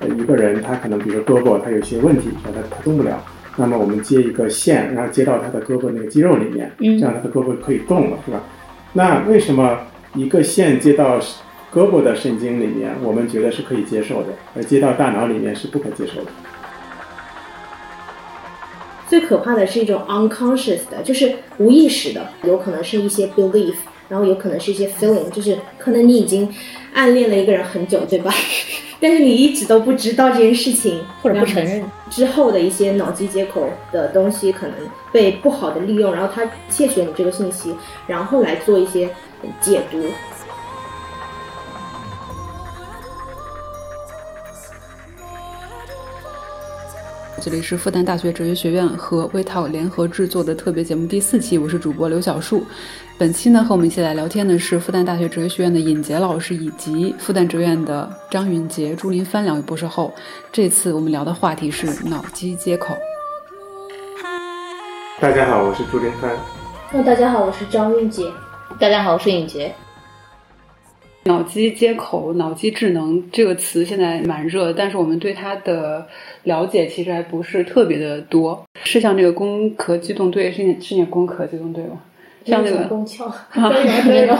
呃一个人他可能比如胳膊他有些问题，说他他动不了，那么我们接一个线，然后接到他的胳膊那个肌肉里面，嗯这样他的胳膊可以动了，是吧？那为什么一个线接到胳膊的神经里面，我们觉得是可以接受的，而接到大脑里面是不可接受的？最可怕的是一种 unconscious 的，就是无意识的，有可能是一些 belief，然后有可能是一些 feeling，就是可能你已经暗恋了一个人很久，对吧？但是你一直都不知道这件事情，或者不承认。之后的一些脑机接口的东西可能被不好的利用，然后他窃取了你这个信息，然后来做一些解读。这里是复旦大学哲学学院和微套联合制作的特别节目第四期，我是主播刘小树。本期呢，和我们一起来聊天的是复旦大学哲学学院的尹杰老师以及复旦哲院的张云杰、朱林帆两位博士后。这次我们聊的话题是脑机接口。大家好，我是朱林帆。那大家好，我是张韵杰。大家好，我是尹杰。脑机接口、脑机智能这个词现在蛮热，但是我们对它的了解其实还不是特别的多。是像这个攻壳机动队，是念是念攻壳机动队吗？像那个工壳，没有，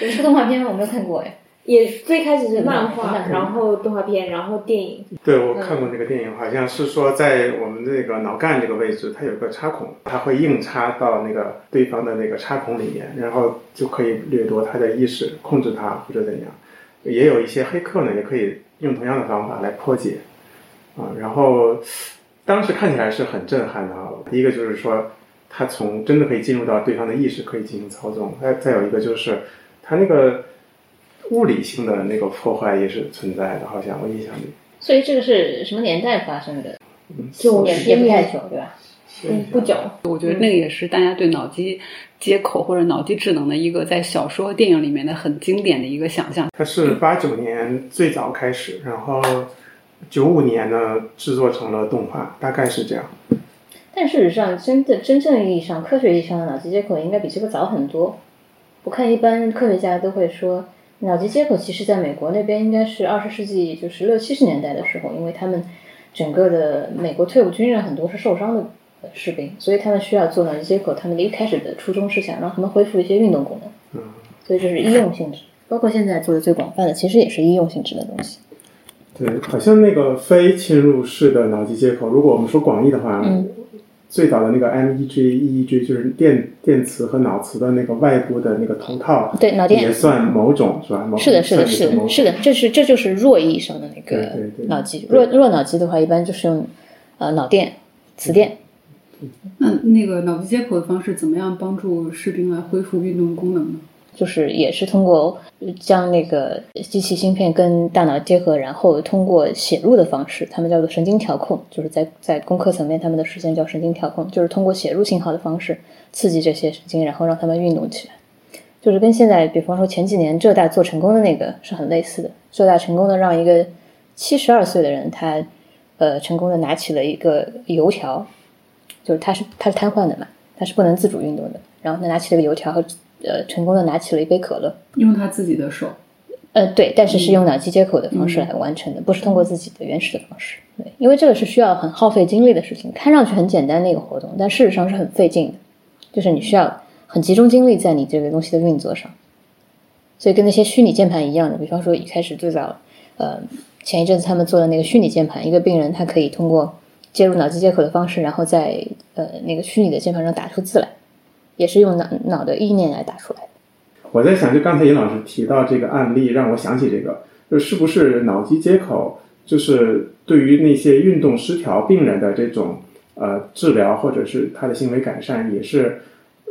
有 一部动画片我没有看过哎。也最开始是漫画，然后动画片，然后电影。对，我看过那个电影，好像是说在我们这个脑干这个位置，它有个插孔，它会硬插到那个对方的那个插孔里面，然后就可以掠夺他的意识，控制他或者怎样。也有一些黑客呢，也可以用同样的方法来破解啊。然后当时看起来是很震撼的啊。第一个就是说，他从真的可以进入到对方的意识，可以进行操纵。再再有一个就是，他那个物理性的那个破坏也是存在的，好像我印象里。所以这个是什么年代发生的？九也也不太久，对吧？嗯，不久。我觉得那个也是大家对脑机接口或者脑机智能的一个在小说、电影里面的很经典的一个想象。它是八九年最早开始，然后九五年呢制作成了动画，大概是这样。但事实上，真的真正意义上、科学意义上的脑机接口应该比这个早很多。我看一般科学家都会说，脑机接口其实在美国那边应该是二十世纪就是六七十年代的时候，因为他们整个的美国退伍军人很多是受伤的呃士兵，所以他们需要做脑机接口。他们的一开始的初衷是想让他们恢复一些运动功能，嗯，所以这是医用性质。包括现在做的最广泛的，其实也是医用性质的东西。对，好像那个非侵入式的脑机接口，如果我们说广义的话，嗯最早的那个 MEG、EEG 就是电电磁和脑磁的那个外部的那个头套，对脑电也算某种是吧？某是的，是的，是的，是的，这是这就是弱意义上的那个对对脑机。弱弱脑机的话，一般就是用呃脑电、磁电。那那个脑机接口的方式怎么样帮助士兵来恢复运动功能呢？就是也是通过将那个机器芯片跟大脑结合，然后通过写入的方式，他们叫做神经调控，就是在在工科层面，他们的实现叫神经调控，就是通过写入信号的方式刺激这些神经，然后让他们运动起来。就是跟现在，比方说前几年浙大做成功的那个是很类似的。浙大成功的让一个七十二岁的人，他呃成功的拿起了一个油条，就是他是他是瘫痪的嘛，他是不能自主运动的，然后他拿起了个油条和呃成功的拿起了一杯可乐。用他自己的手。呃，对，但是是用脑机接口的方式来完成的，不是通过自己的原始的方式。对，因为这个是需要很耗费精力的事情，看上去很简单的一个活动，但事实上是很费劲的，就是你需要很集中精力在你这个东西的运作上。所以跟那些虚拟键盘一样的，比方说一开始最早，呃，前一阵子他们做的那个虚拟键盘，一个病人他可以通过接入脑机接口的方式，然后在呃那个虚拟的键盘上打出字来，也是用脑脑的意念来打出来的。我在想，就刚才尹老师提到这个案例，让我想起这个，就是不是脑机接口，就是对于那些运动失调病人的这种呃治疗，或者是他的行为改善，也是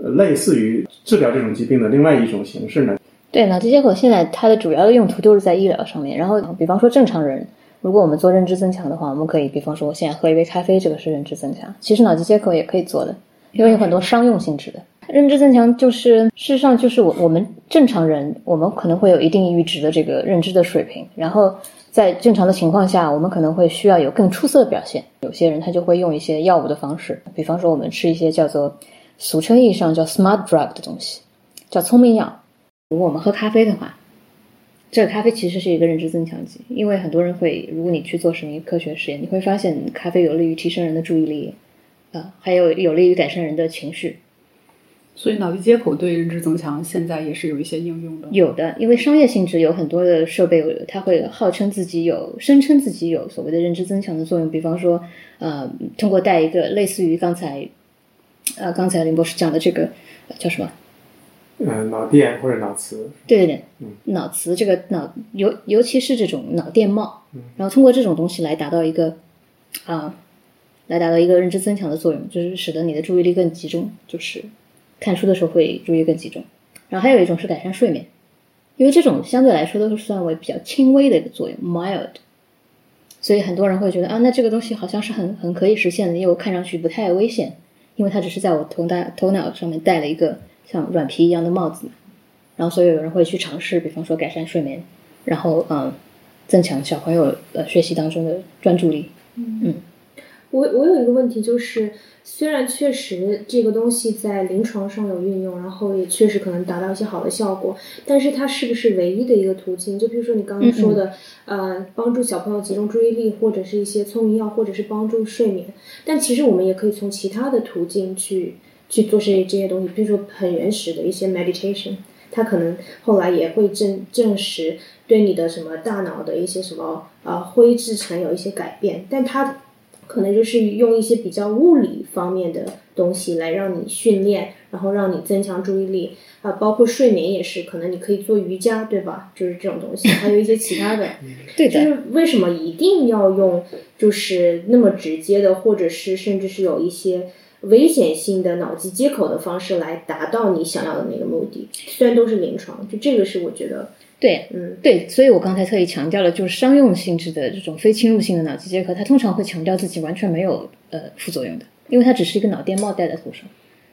呃类似于治疗这种疾病的另外一种形式呢？对，脑机接口现在它的主要的用途就是在医疗上面。然后，比方说正常人，如果我们做认知增强的话，我们可以，比方说我现在喝一杯咖啡，这个是认知增强。其实脑机接口也可以做的，因为有很多商用性质的。认知增强就是，事实上就是我我们正常人，我们可能会有一定阈值的这个认知的水平，然后在正常的情况下，我们可能会需要有更出色的表现。有些人他就会用一些药物的方式，比方说我们吃一些叫做俗称意义上叫 smart drug 的东西，叫聪明药。如果我们喝咖啡的话，这个咖啡其实是一个认知增强剂，因为很多人会，如果你去做什么科学实验，你会发现咖啡有利于提升人的注意力，啊、还有有利于改善人的情绪。所以脑力接口对认知增强现在也是有一些应用的。有的，因为商业性质有很多的设备，它会号称自己有，声称自己有所谓的认知增强的作用。比方说，呃，通过带一个类似于刚才，呃，刚才林博士讲的这个呃叫什么？呃，脑电或者脑磁，对对对，嗯脑磁这个脑尤尤其是这种脑电帽，然后通过这种东西来达到一个啊、来达到一个认知增强的作用，就是使得你的注意力更集中，就是看书的时候会注意更集中。然后还有一种是改善睡眠，因为这种相对来说都是算为比较轻微的一个作用 （mild），所以很多人会觉得啊，那这个东西好像是很很可以实现的，因为我看上去不太危险，因为它只是在我头大头脑上面戴了一个像软皮一样的帽子。然后所以有人会去尝试，比方说改善睡眠，然后嗯，增强小朋友呃学习当中的专注力。我我有一个问题就是，虽然确实这个东西在临床上有运用，然后也确实可能达到一些好的效果，但是它是不是唯一的一个途径？就比如说你刚刚说的，呃，帮助小朋友集中注意力，或者是一些聪明药，或者是帮助睡眠，但其实我们也可以从其他的途径去去做这些这些东西，比如说很原始的一些 meditation。它可能后来也会证证实对你的什么大脑的一些什么呃灰质层有一些改变，但它可能就是用一些比较物理方面的东西来让你训练，然后让你增强注意力啊、包括睡眠也是，可能你可以做瑜伽，对吧？就是这种东西，还有一些其他的。对的，就是为什么一定要用就是那么直接的，或者是甚至是有一些危险性的脑机接口的方式来达到你想要的那个目的？虽然都是临床，就这个是我觉得，对，嗯，对，所以我刚才特意强调了，就是商用性质的这种非侵入性的脑机接口，它通常会强调自己完全没有呃副作用的，因为它只是一个脑电帽戴在头上，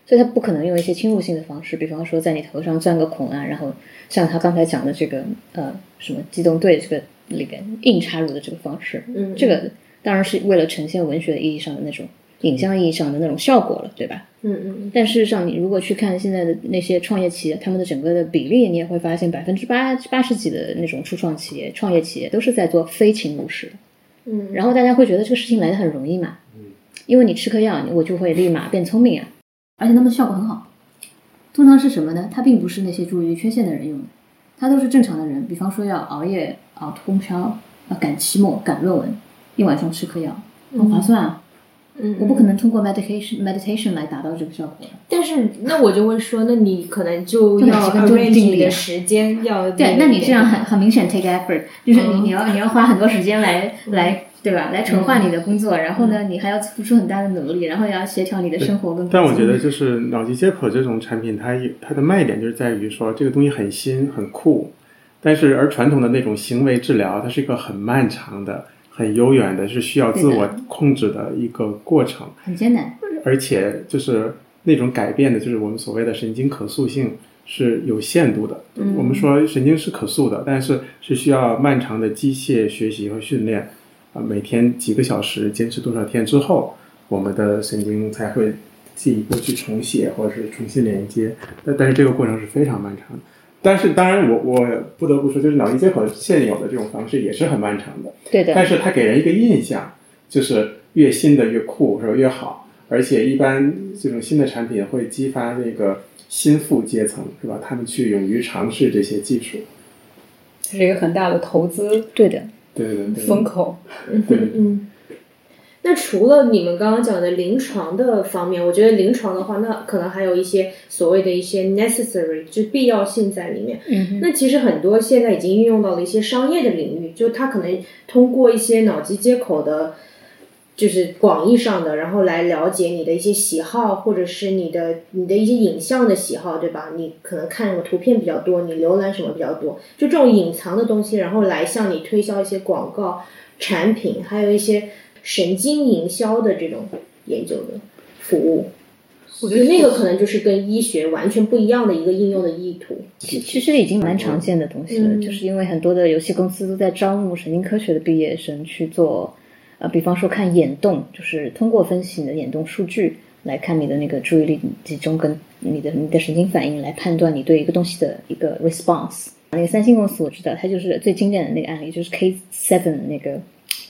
所以它不可能用一些侵入性的方式，比方说在你头上钻个孔啊，然后像他刚才讲的这个呃什么机动队这个里边硬插入的这个方式，嗯这个当然是为了呈现文学意义上的那种影像意义上的那种效果了，对吧？嗯嗯但事实上，你如果去看现在的那些创业企业，他们的整个的比例，你也会发现百分之八八十几的那种初创企业、创业企业都是在做非侵入式的。嗯然后大家会觉得这个事情来的很容易嘛，因为你吃颗药，我就会立马变聪明啊，而且他们的效果很好。通常是什么呢？它并不是那些注意力缺陷的人用的，它都是正常的人，比方说要熬夜、熬通宵、啊赶期末、赶论文，一晚上吃颗药，很划算啊。嗯，我不可能通过 meditation meditation 来达到这个效果。但是那我就会说，那你可能就就要哪几分钟 arrange 定的时间要对，那你这样很很明显 take effort，就是你你要你要花很多时间来来对吧？来筹划你的工作，然后呢，你还要付出很大的努力，然后也要协调你的生活跟工作。但我觉得就是脑机接口这种产品，它有它的卖点就是在于说这个东西很新很酷，但是而传统的那种行为治疗，它是一个很漫长的、很悠远的，是需要自我控制的一个过程，很艰难。而且就是那种改变的，就是我们所谓的神经可塑性是有限度的。我们说神经是可塑的，但是是需要漫长的机械学习和训练，啊、每天几个小时，坚持多少天之后，我们的神经才会进一步去重写或者是重新连接。但但是这个过程是非常漫长的。但是当然我，我不得不说，就是脑机接口现有的这种方式也是很漫长的。对的，但是它给人一个印象，就是越新的越酷，是吧？越好。而且一般这种新的产品会激发那个心腹阶层，是吧？他们去勇于尝试这些技术。这是一个很大的投资对的。对对对，风口。对嗯。那除了你们刚刚讲的临床的方面，我觉得临床的话，那可能还有一些所谓的一些 necessary，就必要性在里面。嗯哼，那其实很多现在已经运用到了一些商业的领域，就它可能通过一些脑机接口的，就是广义上的，然后来了解你的一些喜好，或者是你的你的一些影像的喜好，对吧？你可能看什么图片比较多，你浏览什么比较多，就这种隐藏的东西，然后来向你推销一些广告产品，还有一些神经营销的这种研究的服务。我觉得那个可能就是跟医学完全不一样的一个应用的意图。其其实已经蛮常见的东西了，嗯就是因为很多的游戏公司都在招募神经科学的毕业生去做，呃，比方说看眼动，就是通过分析你的眼动数据来看你的那个注意力集中跟你的你的神经反应来判断你对一个东西的一个 response。那个三星公司我知道，它就是最经典的那个案例，就是 K Seven 那个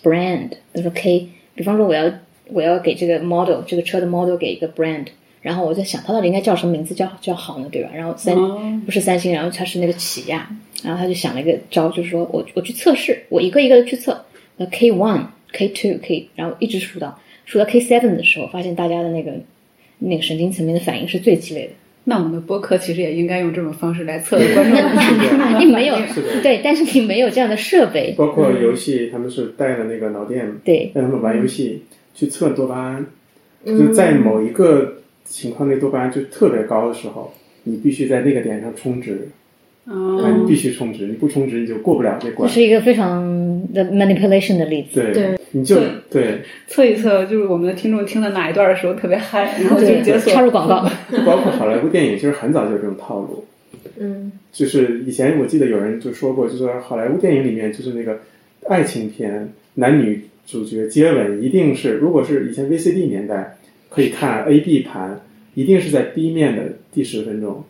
brand，他说 K，比方说我要我要给这个 model 这个车的 model 给一个 brand，然后我在想它到底应该叫什么名字叫叫好呢，对吧？然后三、哦不是三星，然后它是那个起亚，然后他就想了一个招，就是说我我去测试，我一个一个的去测，呃 K one、K two、K，然后一直数到数到 K seven 的时候，发现大家的那个那个神经层面的反应是最激烈的。那我们的播客其实也应该用这种方式来测观众的你没有对，但是你没有这样的设备，包括游戏，他们是带了那个脑电，对。让他们玩游戏去测多巴胺，嗯。就在某一个情况内多巴胺就特别高的时候，你必须在那个点上充值，啊，哦你必须充值，你不充值你就过不了这关这。是一个非常的 manipulation 的例子。对，对你就对对，测一测，就是我们的听众听了哪一段的时候特别嗨，然后就对解锁插入广告，包括好莱坞电影，其实很早就有这种套路。嗯就是以前我记得有人就说过，就是说好莱坞电影里面就是那个爱情片，男女主角接吻一定是，如果是以前 VCD 年代可以看 A B 盘，一定是在 B 面的第十分钟。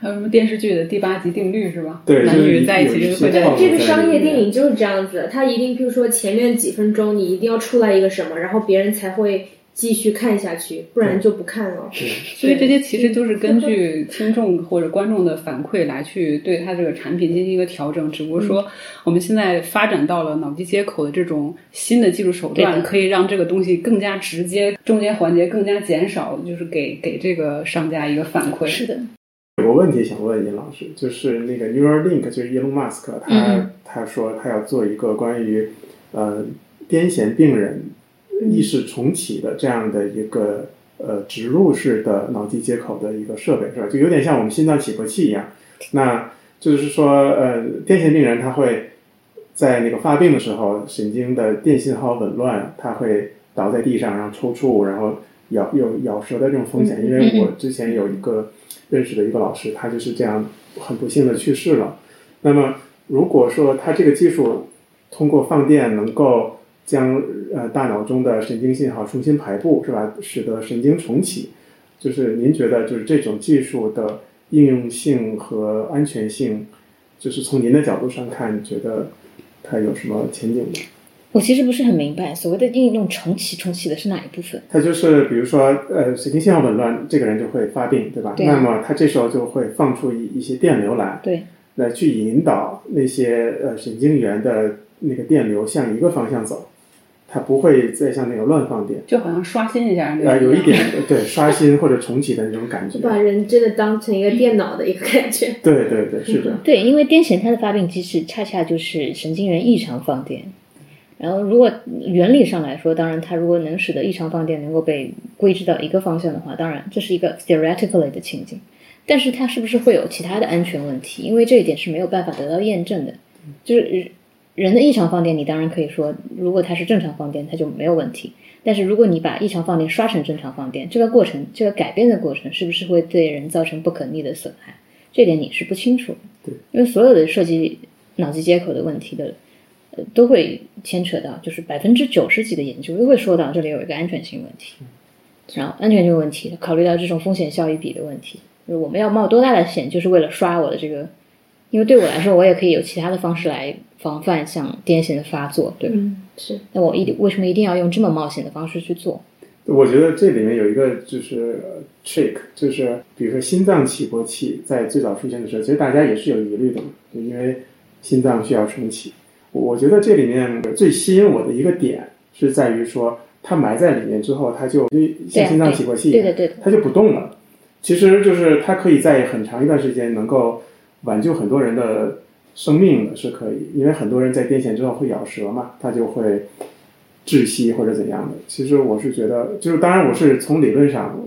还有什么电视剧的第八集定律是吧？对男女在一起就会在这个商业电影就是这样子，它一定，就是说前面几分钟你一定要出来一个什么，然后别人才会继续看下去，不然就不看了。对，所以这些其实都是根据听众或者观众的反馈来去对它这个产品进行一个调整。只不过说我们现在发展到了脑机接口的这种新的技术手段，可以让这个东西更加直接，中间环节更加减少，就是给给这个商家一个反馈。是的，有个问题想问尹老师，就是那个 Neuralink，就是 Elon Musk，他、嗯他说他要做一个关于呃癫痫病人意识重启的这样的一个呃植入式的脑机接口的一个设备，是吧？就有点像我们心脏起搏器一样。那就是说，呃，癫痫病人他会在那个发病的时候，神经的电信号紊乱，他会倒在地上，然后抽搐，然后咬有咬舌的这种风险。因为我之前有一个认识的一个老师，他就是这样很不幸的去世了。那么，如果说他这个技术通过放电能够将呃大脑中的神经信号重新排布，是吧？使得神经重启，就是您觉得就是这种技术的应用性和安全性，就是从您的角度上看，你觉得它有什么前景吗？我其实不是很明白所谓的应用重启，重启的是哪一部分？它就是比如说呃神经信号紊乱，这个人就会发病，对吧？那么他这时候就会放出一一些电流来，对，来去引导那些呃神经元的那个电流向一个方向走，它不会再像那个乱放电。就好像刷新一下那。呃，有一点对刷新或者重启的那种感觉就。把人真的当成一个电脑的一个感觉。对对对，是的。对，因为癫痫它的发病机制恰恰就是神经元异常放电。然后，如果原理上来说，当然它如果能使得异常放电能够被归置到一个方向的话，当然这是一个 theoretically 的情景。但是它是不是会有其他的安全问题？因为这一点是没有办法得到验证的。就是人人的异常放电，你当然可以说，如果它是正常放电，它就没有问题。但是如果你把异常放电刷成正常放电，这个过程，这个改变的过程，是不是会对人造成不可逆的损害？这点你是不清楚的。对，因为所有的涉及脑机接口的问题的，呃，都会牵扯到，就是百分之九十几的研究都会说到这里有一个安全性问题，然后安全性问题考虑到这种风险效益比的问题，就是我们要冒多大的险，就是为了刷我的这个，因为对我来说，我也可以有其他的方式来防范像癫痫的发作，对吧？嗯，是。那我一定为什么一定要用这么冒险的方式去做？我觉得这里面有一个就是呃 trick，就是比如说心脏起搏器在最早出现的时候，其实大家也是有疑虑的嘛，就因为心脏需要重启。我我觉得这里面最吸引我的一个点是在于说，它埋在里面之后，它就就像心脏起搏器对的，对的，它就不动了。其实就是它可以在很长一段时间能够挽救很多人的生命的，是可以，因为很多人在癫痫之后会咬舌嘛，它就会窒息或者怎样的。其实我是觉得，就是当然我是从理论上，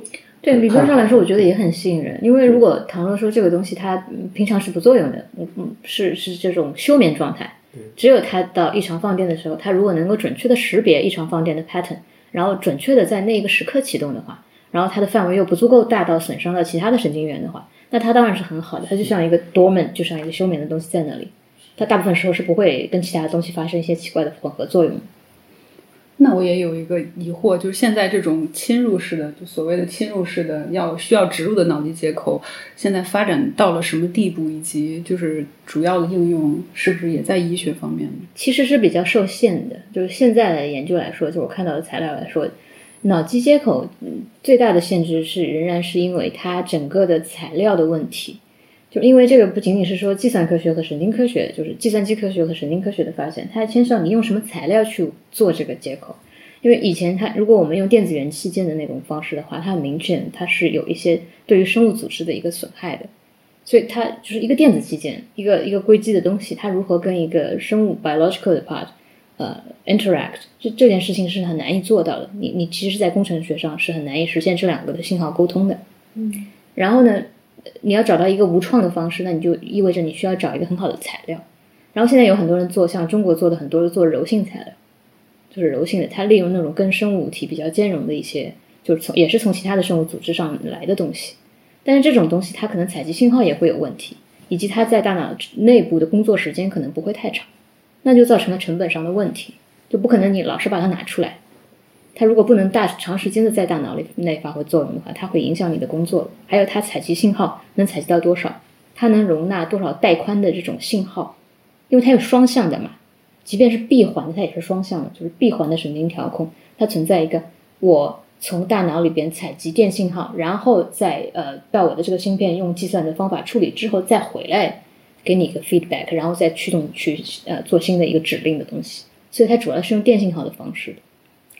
对理论上来说，我觉得也很吸引人。因为如果倘若说这个东西它嗯平常是不作用的，嗯嗯，是是这种休眠状态，只有它到异常放电的时候，它如果能够准确的识别异常放电的 pattern，然后准确的在那个时刻启动的话，然后它的范围又不足够大到损伤到其他的神经元的话，那它当然是很好的。它就像一个 dormant，就像一个休眠的东西在那里，它大部分时候是不会跟其他东西发生一些奇怪的混合作用。那我也有一个疑惑，就是现在这种侵入式的，就所谓的侵入式的要需要植入的脑机接口，现在发展到了什么地步，以及就是主要的应用是不是也在医学方面呢？其实是比较受限的。就是现在的研究来说，就我看到的材料来说，脑机接口嗯最大的限制是仍然是因为它整个的材料的问题。就因为这个不仅仅是说计算科学和神经科学，就是计算机科学和神经科学的发现，它还牵涉到你用什么材料去做这个接口。因为以前它如果我们用电子元器件的那种方式的话，它很明显它是有一些对于生物组织的一个损害的。所以它就是一个电子器件，一个一个硅基的东西，它如何跟一个生物 biological 的 part 呃 interact，这这件事情是很难以做到的。你你其实，在工程学上是很难以实现这两个的信号沟通的。嗯，然后呢，你要找到一个无创的方式，那你就意味着你需要找一个很好的材料。然后现在有很多人做，像中国做的很多是做柔性材料，就是柔性的，它利用那种跟生物体比较兼容的一些，就是从也是从其他的生物组织上来的东西。但是这种东西它可能采集信号也会有问题，以及它在大脑内部的工作时间可能不会太长，那就造成了成本上的问题，就不可能你老是把它拿出来。它如果不能大长时间的在大脑里内发挥作用的话，它会影响你的工作。还有它采集信号能采集到多少，它能容纳多少带宽的这种信号，因为它有双向的嘛，即便是闭环的，它也是双向的，就是闭环的神经调控，它存在一个我从大脑里边采集电信号，然后再呃到我的这个芯片用计算的方法处理之后再回来给你一个 feedback，然后再驱动去呃做新的一个指令的东西，所以它主要是用电信号的方式。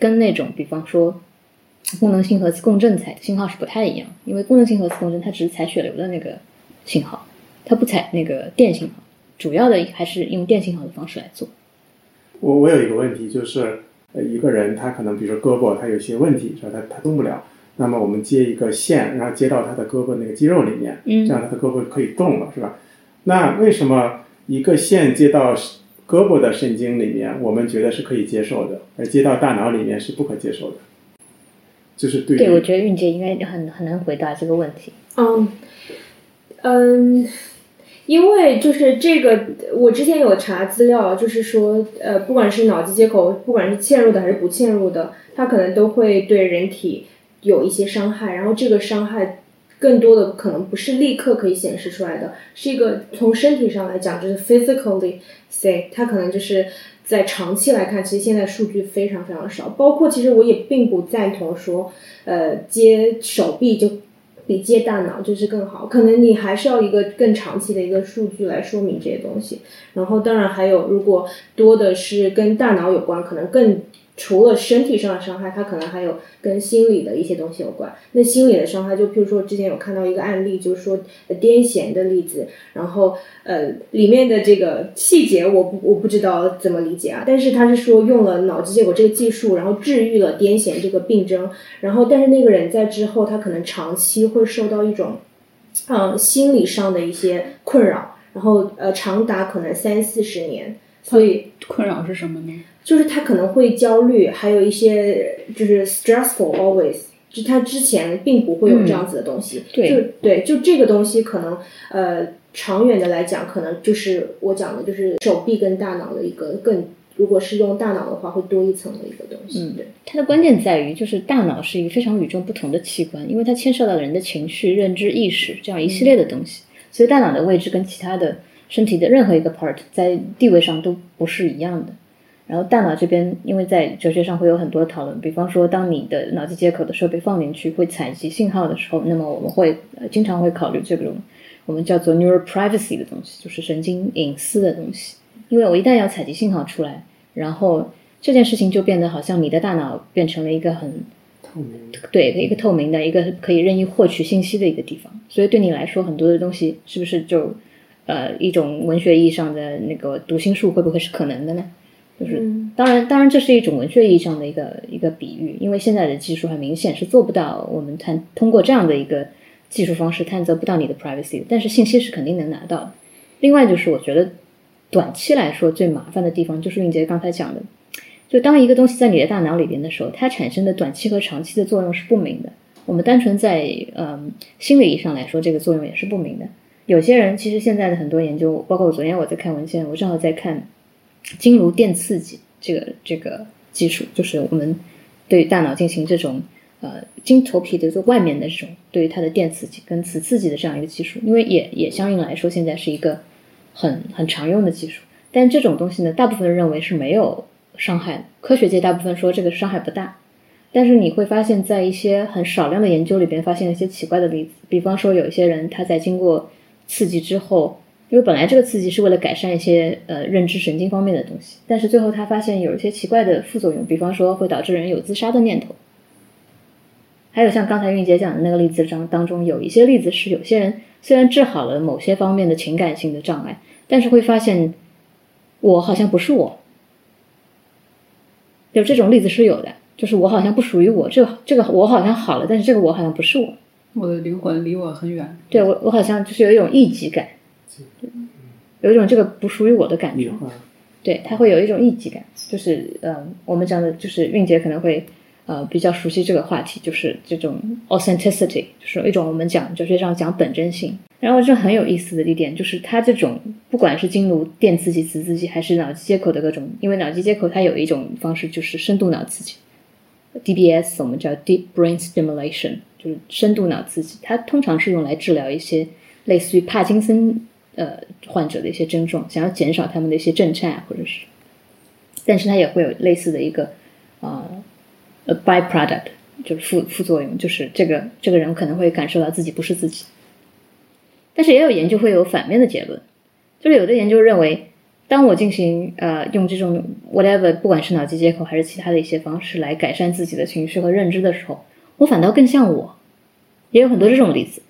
跟那种比方说功能性核磁共振采的信号是不太一样，因为功能性核磁共振它只是采血流的那个信号，它不采那个电信号，主要的还是用电信号的方式来做。我我有一个问题，就是呃一个人他可能比如说胳膊他有一些问题，是吧他他动不了，那么我们接一个线，然后接到他的胳膊那个肌肉里面，嗯这样他的胳膊可以动了，是吧？那为什么一个线接到胳膊的神经里面，我们觉得是可以接受的，而接到大脑里面是不可接受的？就是对对，我觉得韵姐应该很很难回答这个问题。嗯，嗯，因为就是这个，我之前有查资料，就是说，呃，不管是脑机接口，不管是嵌入的还是不嵌入的，它可能都会对人体有一些伤害，然后这个伤害更多的可能不是立刻可以显示出来的，是一个从身体上来讲，就是 physically say，它可能就是。在长期来看，其实现在数据非常非常少，包括其实我也并不赞同说，呃，接手臂就比接大脑就是更好，可能你还是要一个更长期的一个数据来说明这些东西。然后当然还有，如果多的是跟大脑有关，可能更除了身体上的伤害，它可能还有跟心理的一些东西有关。那心理的伤害，就譬如说之前有看到一个案例，就是说癫痫的例子，然后呃里面的这个细节我不我不知道怎么理解啊，但是他是说用了脑机接口这个技术，然后治愈了癫痫这个病症，然后但是那个人在之后他可能长期会受到一种嗯心理上的一些困扰，然后呃长达可能三四十年，所以。困扰是什么呢？就是他可能会焦虑，还有一些就是 stressful always，就他之前并不会有这样子的东西。对就对，就这个东西可能呃长远的来讲，可能就是我讲的，就是手臂跟大脑的一个更，如果是用大脑的话，会多一层的一个东西。嗯对，它的关键在于，就是大脑是一个非常与众不同的器官，因为它牵涉到人的情绪、认知、意识这样一系列的东西，所以大脑的位置跟其他的身体的任何一个 part 在地位上都不是一样的。然后大脑这边，因为在哲学上会有很多讨论，比方说，当你的脑机接口的设备放进去会采集信号的时候，那么我们会呃经常会考虑这种我们叫做 neural privacy 的东西，就是神经隐私的东西。因为我一旦要采集信号出来，然后这件事情就变得好像你的大脑变成了一个很透明。对一个透明的、一个可以任意获取信息的一个地方，所以对你来说，很多的东西是不是就呃一种文学意义上的那个读心术会不会是可能的呢？就是嗯当然，当然这是一种文学意义上的一个一个比喻，因为现在的技术很明显是做不到我们探通过这样的一个技术方式探测不到你的 privacy 的，但是信息是肯定能拿到的。另外就是我觉得短期来说最麻烦的地方就是韵杰刚才讲的，就当一个东西在你的大脑里边的时候，它产生的短期和长期的作用是不明的。我们单纯在嗯心理意义上来说，这个作用也是不明的。有些人其实现在的很多研究，包括我昨天我在看文献，我正好在看经颅电刺激这个这个技术，就是我们对大脑进行这种呃经头皮的这外面的这种对于它的电刺激跟磁刺激的这样一个技术，因为也也相应来说现在是一个很很常用的技术。但这种东西呢，大部分认为是没有伤害的，科学界大部分说这个伤害不大。但是你会发现在一些很少量的研究里边，发现一些奇怪的例子，比方说有一些人他在经过刺激之后。因为本来这个刺激是为了改善一些呃认知神经方面的东西，但是最后他发现有一些奇怪的副作用，比方说会导致人有自杀的念头。还有像刚才韵姐讲的那个例子当当中，有一些例子是有些人虽然治好了某些方面的情感性的障碍，但是会发现我好像不是我，有这种例子是有的，就是我好像不属于我，这个这个我好像好了，但是这个我好像不是我，我的灵魂离我很远，对我我好像就是有一种异己感。有一种这个不属于我的感觉，对，他会有一种异己感，就是呃，我们讲的就是韵姐可能会呃比较熟悉这个话题，就是这种 authenticity，就是一种我们讲哲学上讲本真性。然后这很有意思的一点就是，它这种不管是经颅电刺激、磁刺激，还是脑机接口的各种，因为脑机接口它有一种方式就是深度脑刺激，DBS 我们叫 deep brain stimulation，就是深度脑刺激，它通常是用来治疗一些类似于帕金森。呃，患者的一些症状，想要减少他们的一些震颤，或者是，但是它也会有类似的一个啊，a byproduct，就是副副作用，就是这个这个人可能会感受到自己不是自己。但是也有研究会有反面的结论，就是有的研究认为，当我进行呃用这种 whatever，不管是脑机接口还是其他的一些方式来改善自己的情绪和认知的时候，我反倒更像我，也有很多这种例子。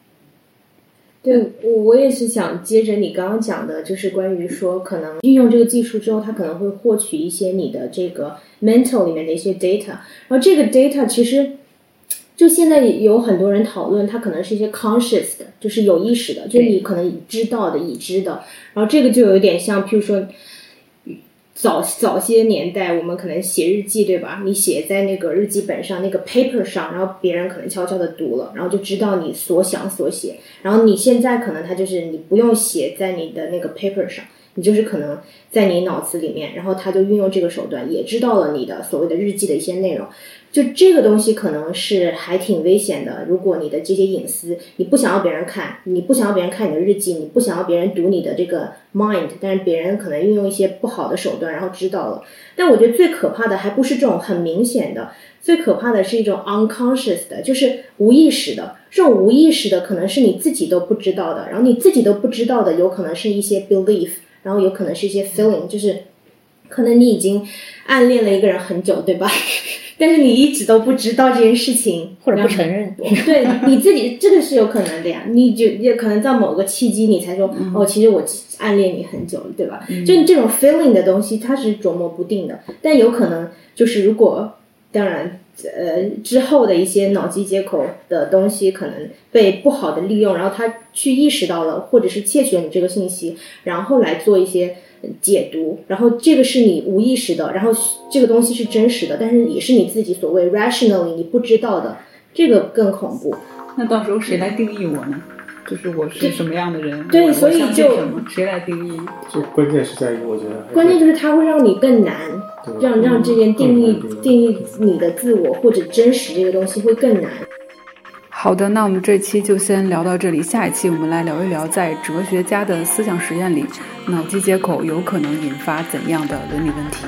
对，我我也是想接着你刚刚讲的，就是关于说，可能运用这个技术之后，它可能会获取一些你的这个 mental 里面的一些 data，然后这个 data 其实就现在有很多人讨论，它可能是一些 conscious 的，就是有意识的，就是你可能知道的、已知的，然后这个就有点像，譬如说。早早些年代，我们可能写日记，对吧？你写在那个日记本上，那个 paper 上，然后别人可能悄悄的读了，然后就知道你所想所写。然后你现在可能他就是你不用写在你的那个 paper 上，你就是可能在你脑子里面，然后他就运用这个手段，也知道了你的所谓的日记的一些内容。就这个东西可能是还挺危险的。如果你的这些隐私，你不想要别人看，你不想要别人看你的日记，你不想要别人读你的这个 mind，但是别人可能运用一些不好的手段，然后知道了。但我觉得最可怕的还不是这种很明显的，最可怕的是一种 unconscious 的，就是无意识的。这种无意识的可能是你自己都不知道的，然后你自己都不知道的，有可能是一些 belief，然后有可能是一些 feeling，就是可能你已经暗恋了一个人很久，对吧？但是你一直都不知道这件事情，或者不承认，对你自己这个是有可能的呀。你就也可能在某个契机，你才说哦，其实我暗恋你很久了，对吧？就这种 feeling 的东西，它是琢磨不定的。但有可能就是如果，当然，呃，之后的一些脑机接口的东西可能被不好的利用，然后他去意识到了，或者是窃取了你这个信息，然后来做一些。解读，然后这个是你无意识的，然后这个东西是真实的，但是也是你自己所谓 rationally 你不知道的，这个更恐怖。那到时候谁来定义我呢？就是我是什么样的人？对，所以就谁来定义？就关键是在于，我觉得关键就是它会让你更难，让让这件定义定义你的自我或者真实这个东西会更难。好的，那我们这期就先聊到这里。下一期我们来聊一聊，在哲学家的思想实验里，脑机接口有可能引发怎样的伦理问题。